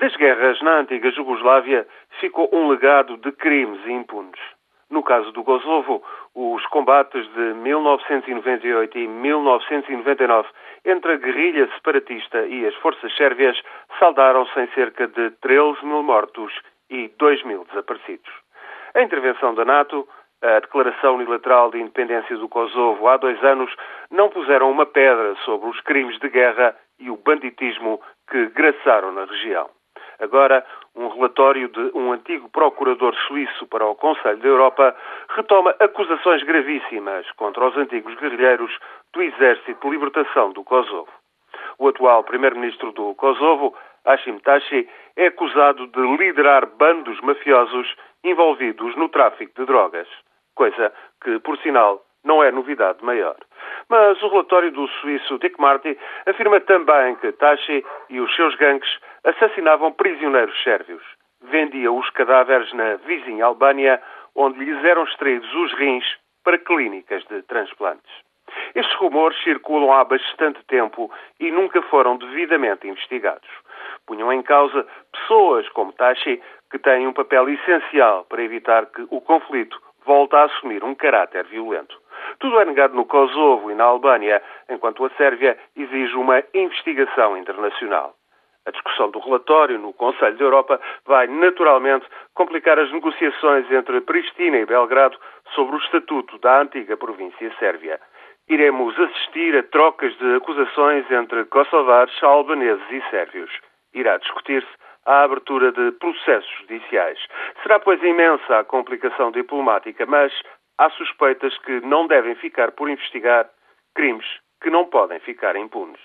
Das guerras na antiga Jugoslávia ficou um legado de crimes impunes. No caso do Kosovo, os combates de 1998 e 1999 entre a guerrilha separatista e as forças sérvias saldaram-se em cerca de 13 mil mortos e 2 mil desaparecidos. A intervenção da NATO, a declaração unilateral de independência do Kosovo há dois anos, não puseram uma pedra sobre os crimes de guerra e o banditismo que graçaram na região. Agora, um relatório de um antigo procurador suíço para o Conselho da Europa retoma acusações gravíssimas contra os antigos guerrilheiros do Exército de Libertação do Kosovo. O atual primeiro-ministro do Kosovo, Hashim Tashi, é acusado de liderar bandos mafiosos envolvidos no tráfico de drogas, coisa que, por sinal, não é novidade maior. Mas o relatório do suíço Dick Marty afirma também que Tashi e os seus gangues assassinavam prisioneiros sérvios, vendiam os cadáveres na vizinha Albânia, onde lhes eram extraídos os rins para clínicas de transplantes. Estes rumores circulam há bastante tempo e nunca foram devidamente investigados. Punham em causa pessoas como Tashi, que têm um papel essencial para evitar que o conflito volte a assumir um caráter violento. Tudo é negado no Kosovo e na Albânia, enquanto a Sérvia exige uma investigação internacional. A discussão do relatório no Conselho da Europa vai naturalmente complicar as negociações entre Pristina e Belgrado sobre o estatuto da antiga província sérvia. Iremos assistir a trocas de acusações entre kosovares, albaneses e sérvios. Irá discutir-se a abertura de processos judiciais. Será, pois, imensa a complicação diplomática, mas há suspeitas que não devem ficar por investigar crimes que não podem ficar impunes.